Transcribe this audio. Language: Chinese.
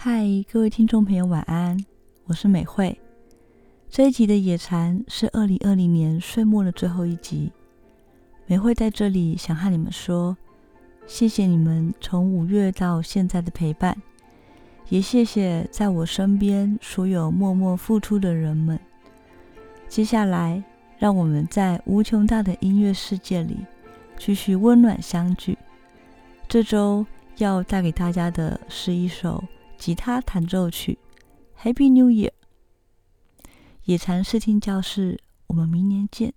嗨，各位听众朋友，晚安，我是美惠。这一集的野禅是二零二零年岁末的最后一集。美惠在这里想和你们说，谢谢你们从五月到现在的陪伴，也谢谢在我身边所有默默付出的人们。接下来，让我们在无穷大的音乐世界里继续温暖相聚。这周要带给大家的是一首吉他弹奏曲《Happy New Year》。野禅视听教室，我们明年见。